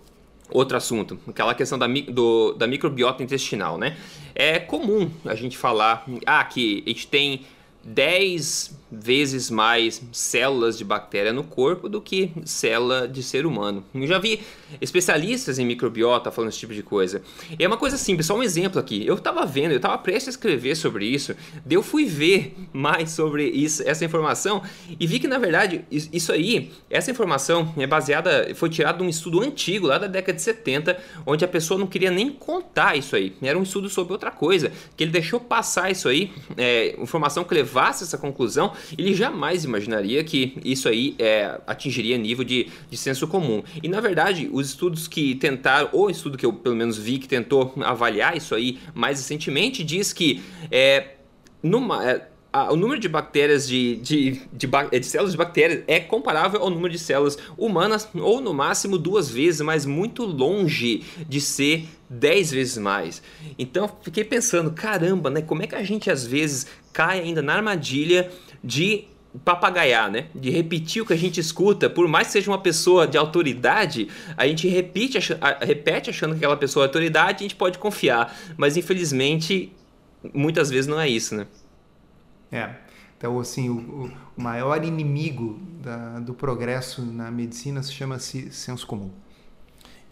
outro assunto, aquela questão da, do, da microbiota intestinal, né? É comum a gente falar, ah, que a gente tem 10 vezes mais células de bactéria no corpo do que célula de ser humano. Eu já vi especialistas em microbiota falando esse tipo de coisa. E é uma coisa simples, só um exemplo aqui. Eu estava vendo, eu estava prestes a escrever sobre isso, daí eu fui ver mais sobre isso, essa informação e vi que na verdade isso aí, essa informação é baseada, foi tirada de um estudo antigo lá da década de 70, onde a pessoa não queria nem contar isso aí. Era um estudo sobre outra coisa, que ele deixou passar isso aí, é, informação que levasse essa conclusão ele jamais imaginaria que isso aí é, atingiria nível de, de senso comum. E na verdade, os estudos que tentaram, ou estudo que eu pelo menos vi que tentou avaliar isso aí mais recentemente, diz que é, numa, é, o número de bactérias de, de, de, de, células de bactérias é comparável ao número de células humanas, ou no máximo duas vezes, mas muito longe de ser dez vezes mais. Então fiquei pensando, caramba, né? Como é que a gente às vezes cai ainda na armadilha de papagaiar, né? De repetir o que a gente escuta, por mais que seja uma pessoa de autoridade, a gente repete, repete achando que aquela pessoa é autoridade, a gente pode confiar, mas infelizmente muitas vezes não é isso, né? É. Então, assim, o, o maior inimigo da, do progresso na medicina se chama-se senso comum.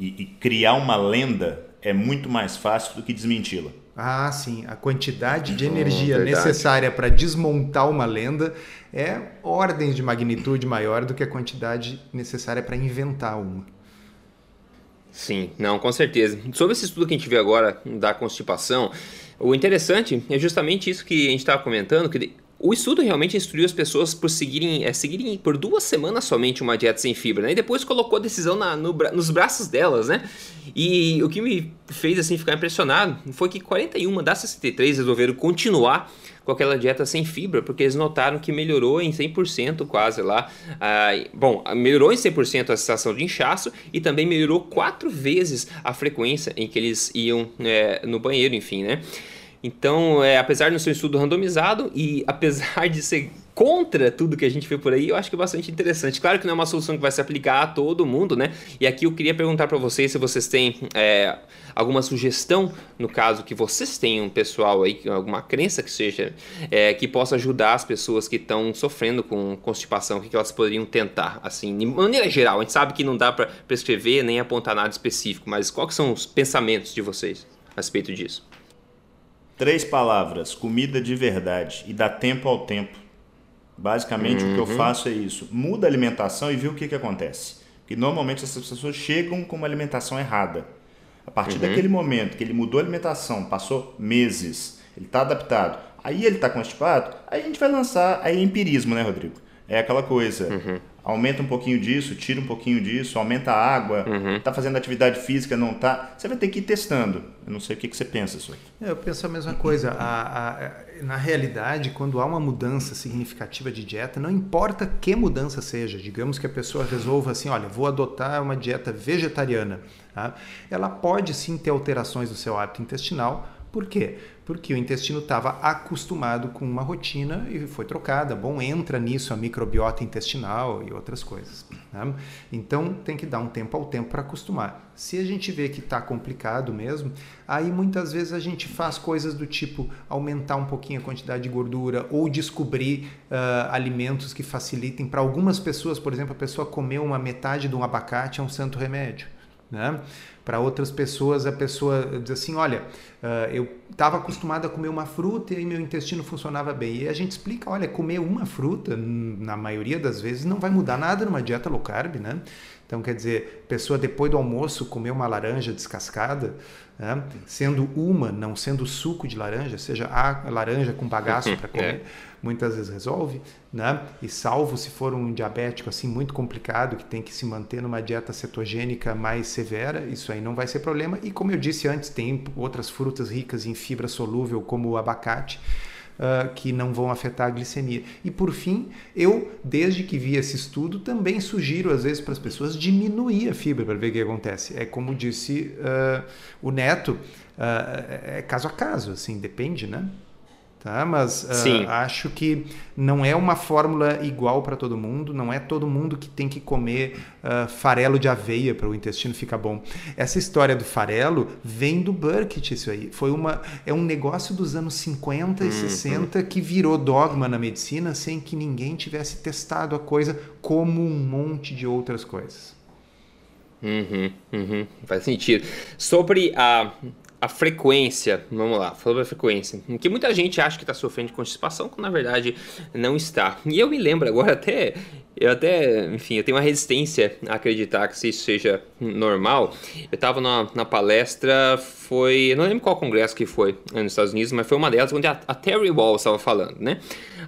E, e criar uma lenda é muito mais fácil do que desmenti-la. Ah, sim. A quantidade de energia hum, necessária para desmontar uma lenda é ordens de magnitude maior do que a quantidade necessária para inventar uma. Sim, não, com certeza. Sobre esse estudo que a gente vê agora da constipação, o interessante é justamente isso que a gente estava comentando, que o estudo realmente instruiu as pessoas por seguirem, é, seguirem por duas semanas somente uma dieta sem fibra, né? E depois colocou a decisão na, no, nos braços delas, né? E o que me fez assim ficar impressionado foi que 41 das 63 resolveram continuar com aquela dieta sem fibra, porque eles notaram que melhorou em 100% quase lá. Ah, bom, melhorou em 100% a sensação de inchaço e também melhorou quatro vezes a frequência em que eles iam é, no banheiro, enfim, né? Então, é, apesar de ser um estudo randomizado e apesar de ser contra tudo que a gente vê por aí, eu acho que é bastante interessante. Claro que não é uma solução que vai se aplicar a todo mundo, né? E aqui eu queria perguntar para vocês se vocês têm é, alguma sugestão, no caso que vocês tenham pessoal aí, alguma crença que seja, é, que possa ajudar as pessoas que estão sofrendo com constipação, o que elas poderiam tentar, assim, de maneira geral. A gente sabe que não dá para prescrever nem apontar nada específico, mas quais são os pensamentos de vocês a respeito disso? Três palavras: comida de verdade e dá tempo ao tempo. Basicamente, uhum. o que eu uhum. faço é isso: muda a alimentação e vê o que, que acontece. Porque normalmente essas pessoas chegam com uma alimentação errada. A partir uhum. daquele momento que ele mudou a alimentação, passou meses, ele está adaptado, aí ele está constipado, aí a gente vai lançar aí é empirismo, né, Rodrigo? É aquela coisa. Uhum aumenta um pouquinho disso, tira um pouquinho disso, aumenta a água, uhum. tá fazendo atividade física, não tá. Você vai ter que ir testando. Eu não sei o que, que você pensa, senhor. Eu penso a mesma coisa. A, a, na realidade, quando há uma mudança significativa de dieta, não importa que mudança seja, digamos que a pessoa resolva assim, olha, vou adotar uma dieta vegetariana. Tá? Ela pode sim ter alterações no seu hábito intestinal, por quê? Porque o intestino estava acostumado com uma rotina e foi trocada. Bom, entra nisso a microbiota intestinal e outras coisas. Né? Então tem que dar um tempo ao tempo para acostumar. Se a gente vê que está complicado mesmo, aí muitas vezes a gente faz coisas do tipo aumentar um pouquinho a quantidade de gordura ou descobrir uh, alimentos que facilitem. Para algumas pessoas, por exemplo, a pessoa comer uma metade de um abacate é um santo remédio. Né? Para outras pessoas, a pessoa diz assim: olha, uh, eu estava acostumado a comer uma fruta e meu intestino funcionava bem. E a gente explica: olha, comer uma fruta, na maioria das vezes, não vai mudar nada numa dieta low carb, né? Então, quer dizer, pessoa depois do almoço comer uma laranja descascada, né? sendo uma, não sendo suco de laranja, seja a laranja com bagaço para *laughs* comer, é. muitas vezes resolve, né? E salvo se for um diabético assim muito complicado que tem que se manter numa dieta cetogênica mais severa, isso aí não vai ser problema. E como eu disse antes, tem outras frutas ricas em fibra solúvel como o abacate uh, que não vão afetar a glicemia. E por fim, eu, desde que vi esse estudo, também sugiro às vezes para as pessoas diminuir a fibra para ver o que acontece. É como disse uh, o Neto, uh, é caso a caso, assim, depende, né? Tá? Mas uh, acho que não é uma fórmula igual para todo mundo, não é todo mundo que tem que comer uh, farelo de aveia para o intestino ficar bom. Essa história do farelo vem do Burkitt, isso aí. Foi uma, é um negócio dos anos 50 e uhum. 60 que virou dogma na medicina sem que ninguém tivesse testado a coisa como um monte de outras coisas. Uhum, uhum, faz sentido. Sobre a a frequência, vamos lá, sobre a frequência, que muita gente acha que está sofrendo de constipação, quando na verdade não está. E eu me lembro agora até, eu até, enfim, eu tenho uma resistência a acreditar que isso seja normal. Eu estava na, na palestra, foi, eu não lembro qual congresso que foi nos Estados Unidos, mas foi uma delas onde a, a Terry Wall estava falando, né?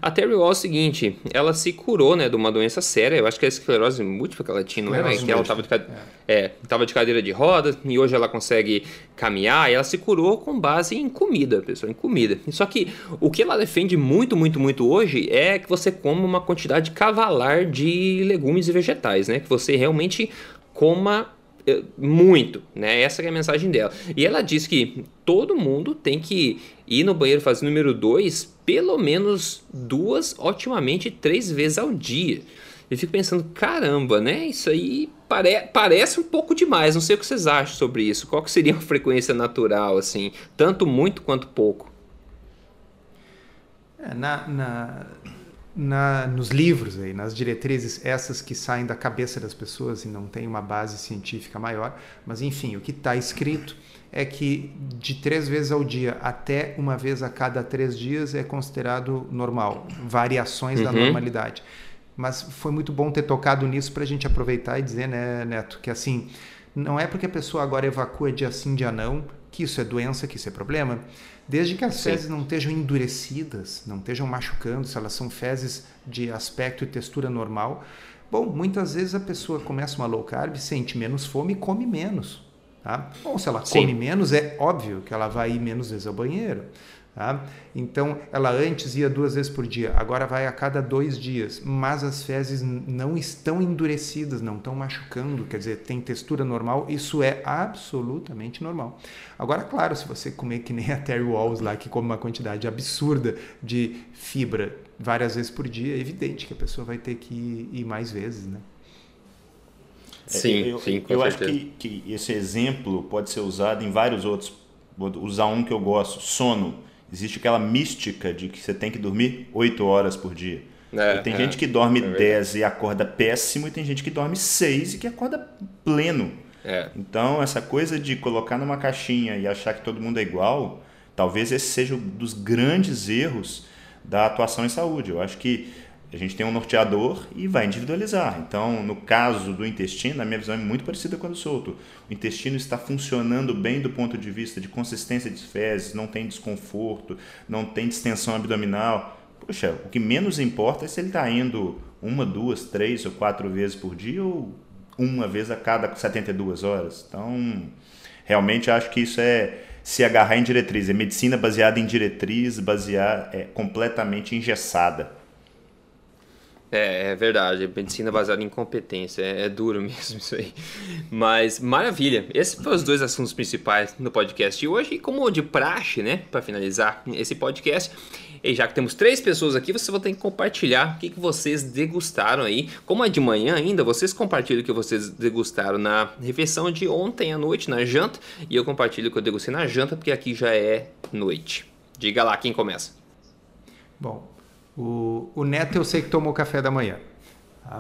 A Terry Wall é o seguinte, ela se curou, né, de uma doença séria, eu acho que é a esclerose múltipla que ela tinha, não é? Que ela estava de, é. É, de cadeira de rodas e hoje ela consegue caminhar e ela se curou com base em comida, pessoal, em comida. Só que o que ela defende muito, muito, muito hoje é que você coma uma quantidade cavalar de legumes e vegetais, né? Que você realmente coma eh, muito, né? Essa é a mensagem dela. E ela diz que todo mundo tem que ir no banheiro fazer número 2 pelo menos duas, otimamente três vezes ao dia. Eu fico pensando, caramba, né? Isso aí pare parece um pouco demais. Não sei o que vocês acham sobre isso. Qual que seria *laughs* a frequência natural, assim? Tanto muito quanto pouco? É, na, na, na, nos livros, aí, nas diretrizes, essas que saem da cabeça das pessoas e não tem uma base científica maior, mas enfim, o que está escrito é que de três vezes ao dia até uma vez a cada três dias é considerado normal, variações uhum. da normalidade. Mas foi muito bom ter tocado nisso para a gente aproveitar e dizer, né, Neto, que assim, não é porque a pessoa agora evacua dia sim, dia não, que isso é doença, que isso é problema. Desde que as Sim. fezes não estejam endurecidas, não estejam machucando, se elas são fezes de aspecto e textura normal. Bom, muitas vezes a pessoa começa uma low carb, sente menos fome e come menos. Tá? Ou se ela Sim. come menos, é óbvio que ela vai ir menos vezes ao banheiro. Tá? Então, ela antes ia duas vezes por dia, agora vai a cada dois dias, mas as fezes não estão endurecidas, não estão machucando, quer dizer, tem textura normal, isso é absolutamente normal. Agora, claro, se você comer que nem a Terry Walls lá, que come uma quantidade absurda de fibra várias vezes por dia, é evidente que a pessoa vai ter que ir mais vezes, né? Sim, eu, sim, com Eu certeza. acho que, que esse exemplo pode ser usado em vários outros. Vou usar um que eu gosto, sono existe aquela mística de que você tem que dormir 8 horas por dia. É, tem é, gente que dorme é 10 e acorda péssimo, e tem gente que dorme 6 e que acorda pleno. É. Então, essa coisa de colocar numa caixinha e achar que todo mundo é igual, talvez esse seja um dos grandes erros da atuação em saúde. Eu acho que a gente tem um norteador e vai individualizar. Então, no caso do intestino, a minha visão é muito parecida com a do solto. O intestino está funcionando bem do ponto de vista de consistência de fezes, não tem desconforto, não tem distensão abdominal. Poxa, o que menos importa é se ele está indo uma, duas, três ou quatro vezes por dia ou uma vez a cada 72 horas. Então, realmente acho que isso é se agarrar em diretriz. É medicina baseada em diretriz, baseada, é completamente engessada. É, é verdade. Medicina baseada em competência. É, é, duro *laughs* mesmo isso aí. Mas, maravilha. Esses foram os dois assuntos principais no podcast de hoje. E como de praxe, né? Para finalizar esse podcast. E já que temos três pessoas aqui, vocês vão ter que compartilhar o que, que vocês degustaram aí. Como é de manhã ainda, vocês compartilham o que vocês degustaram na refeição de ontem à noite, na janta. E eu compartilho o que eu degustei na janta, porque aqui já é noite. Diga lá quem começa. Bom, o, o Neto eu sei que tomou café da manhã. Tá?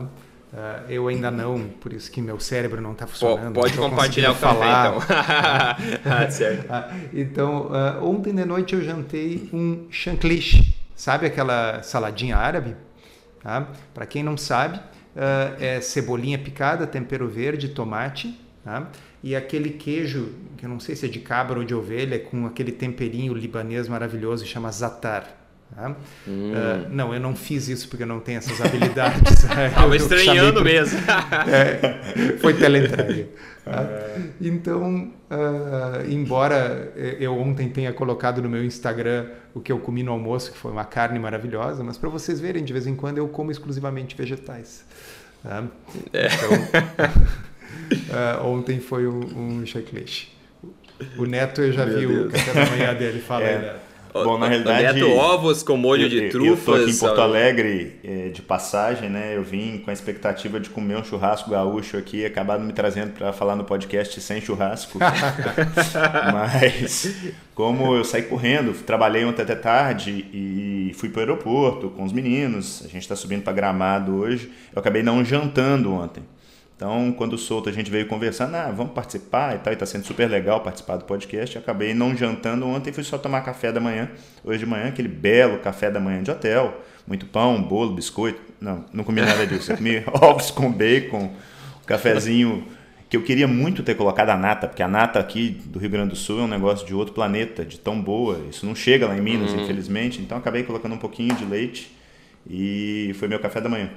Uh, eu ainda não, por isso que meu cérebro não está funcionando. Pode compartilhar o falar. *laughs* café, então. ah, certo. Uh, então, uh, ontem de noite eu jantei um chancliche. Sabe aquela saladinha árabe? Tá? Para quem não sabe, é cebolinha picada, tempero verde, tomate. Tá? E aquele queijo, que eu não sei se é de cabra ou de ovelha, com aquele temperinho libanês maravilhoso, chama zatar. Tá? Hum. Uh, não, eu não fiz isso porque eu não tenho essas habilidades. *laughs* Estava estranhando pra... mesmo. *laughs* é, foi teleentrega. Tá? É. Então, uh, embora eu ontem tenha colocado no meu Instagram o que eu comi no almoço, que foi uma carne maravilhosa, mas para vocês verem, de vez em quando eu como exclusivamente vegetais. Tá? É. Então, uh, *laughs* ontem foi um, um checklist. O Neto eu já Meu vi Deus. o café da manhã dele. Fala é. aí, Neto. Bom, na realidade. Neto ovos com molho de trufas. Eu estou aqui em Porto Alegre é, de passagem, né? Eu vim com a expectativa de comer um churrasco gaúcho aqui, acabaram me trazendo para falar no podcast sem churrasco. *laughs* Mas, como eu saí correndo, trabalhei ontem até tarde e fui para o aeroporto com os meninos, a gente está subindo para Gramado hoje, eu acabei não jantando ontem. Então, quando solto, a gente veio conversando, ah, vamos participar e tal, e tá sendo super legal participar do podcast. acabei não jantando ontem, fui só tomar café da manhã. Hoje de manhã, aquele belo café da manhã de hotel, muito pão, bolo, biscoito. Não, não comi nada disso. Eu comi *laughs* ovos com bacon, um cafezinho que eu queria muito ter colocado a nata, porque a nata aqui do Rio Grande do Sul é um negócio de outro planeta, de tão boa. Isso não chega lá em Minas, uhum. infelizmente. Então acabei colocando um pouquinho de leite e foi meu café da manhã.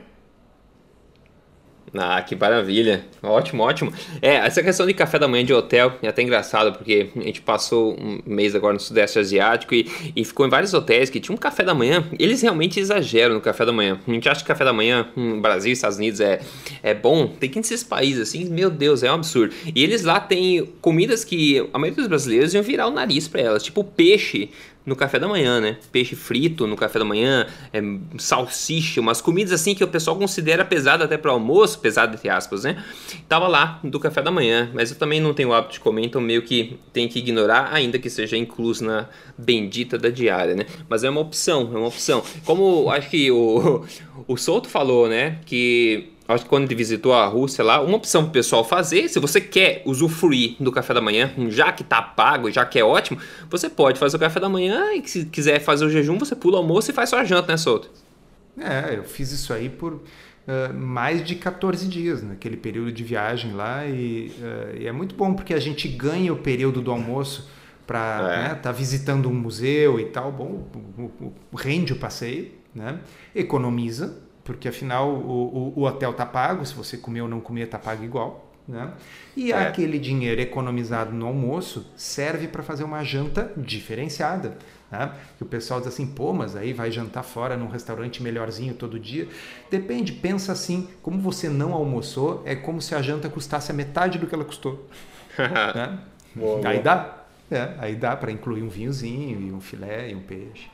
Ah, que maravilha. Ótimo, ótimo. É, essa questão de café da manhã de hotel é até engraçado, porque a gente passou um mês agora no Sudeste Asiático e, e ficou em vários hotéis que tinha um café da manhã. Eles realmente exageram no café da manhã. A gente acha que café da manhã no Brasil e Estados Unidos é, é bom. Tem que ir nesses países assim, meu Deus, é um absurdo. E eles lá têm comidas que a maioria dos brasileiros iam virar o nariz para elas, tipo peixe no café da manhã, né? Peixe frito no café da manhã, é, salsicha, umas comidas assim que o pessoal considera pesado até para almoço, pesado entre aspas, né? Tava lá do café da manhã, mas eu também não tenho o hábito de comer, então meio que tem que ignorar, ainda que seja incluso na bendita da diária, né? Mas é uma opção, é uma opção. Como acho que o, *laughs* o Souto falou, né? Que acho que quando ele visitou a Rússia lá, uma opção para o pessoal fazer, se você quer usufruir do café da manhã, já que tá pago, já que é ótimo, você pode fazer o café da manhã e se quiser fazer o jejum, você pula o almoço e faz sua janta, né, Souto? É, eu fiz isso aí por uh, mais de 14 dias, naquele período de viagem lá, e, uh, e, é muito bom porque a gente ganha o período do almoço para estar é. né, tá visitando um museu e tal, bom, rende o passeio, né? economiza, porque afinal o, o, o hotel está pago, se você comer ou não comer está pago igual. Né? E é. aquele dinheiro economizado no almoço serve para fazer uma janta diferenciada. Né? Que o pessoal diz assim, pô, mas aí vai jantar fora num restaurante melhorzinho todo dia. Depende, pensa assim, como você não almoçou, é como se a janta custasse a metade do que ela custou. *laughs* né? boa, aí boa. dá, é, aí dá para incluir um vinhozinho e um filé e um peixe.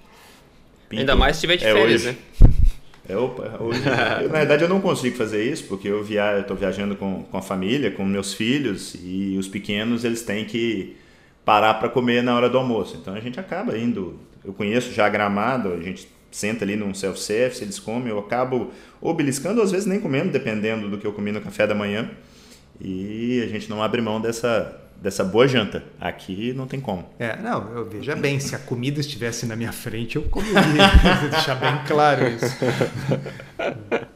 Pinto. Ainda mais se tiver de é férias, hoje. né? *laughs* É, opa, hoje, eu, *laughs* na verdade eu não consigo fazer isso porque eu via, estou viajando com, com a família, com meus filhos e os pequenos eles têm que parar para comer na hora do almoço. Então a gente acaba indo. Eu conheço já Gramado, a gente senta ali num self-service, eles comem, eu acabo ou beliscando, ou às vezes nem comendo, dependendo do que eu comi no café da manhã. E a gente não abre mão dessa, dessa boa janta. Aqui não tem como. É, não, eu, veja bem, se a comida estivesse na minha frente, eu comeria. *laughs* deixar bem claro isso. *laughs*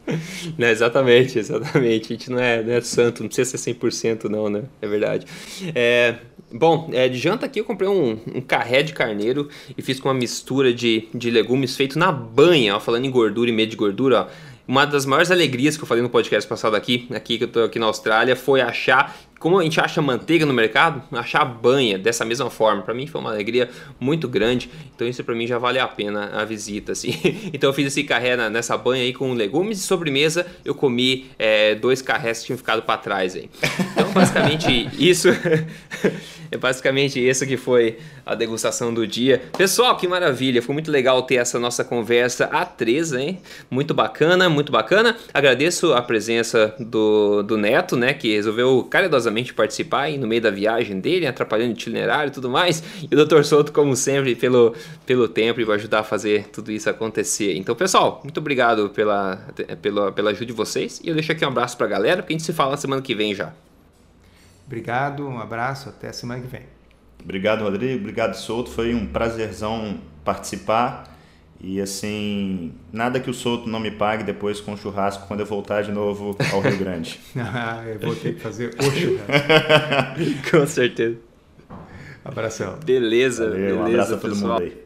Não, exatamente, exatamente. A gente não é, não é santo, não precisa ser 100% não, né? É verdade. É, bom, é, de janta aqui eu comprei um, um carré de carneiro e fiz com uma mistura de, de legumes feito na banha, ó, falando em gordura e medo de gordura, ó. Uma das maiores alegrias que eu falei no podcast passado aqui, aqui que eu tô aqui na Austrália, foi achar como a gente acha manteiga no mercado, achar banha dessa mesma forma, para mim foi uma alegria muito grande. Então isso para mim já vale a pena a visita, assim. *laughs* Então eu fiz esse carré nessa banha aí com legumes e sobremesa. Eu comi é, dois carrés que tinham ficado para trás aí. Então basicamente *laughs* isso *laughs* é basicamente isso que foi a degustação do dia. Pessoal, que maravilha! Foi muito legal ter essa nossa conversa a três, hein? Muito bacana, muito bacana. Agradeço a presença do, do Neto, né? Que resolveu caridosamente participar aí no meio da viagem dele, atrapalhando o itinerário e tudo mais. E o Dr. Souto, como sempre, pelo, pelo tempo e vai ajudar a fazer tudo isso acontecer. Então, pessoal, muito obrigado pela, pela, pela ajuda de vocês. E eu deixo aqui um abraço pra galera, porque a gente se fala semana que vem já. Obrigado, um abraço, até semana que vem. Obrigado, Rodrigo. Obrigado, Souto. Foi um prazerzão participar. E assim, nada que o Souto não me pague depois com o churrasco quando eu voltar de novo ao Rio Grande. *laughs* ah, eu vou ter que fazer o *laughs* churrasco. com certeza. Abração. Beleza, Valeu, beleza. Um abraço a todo pessoal. mundo aí.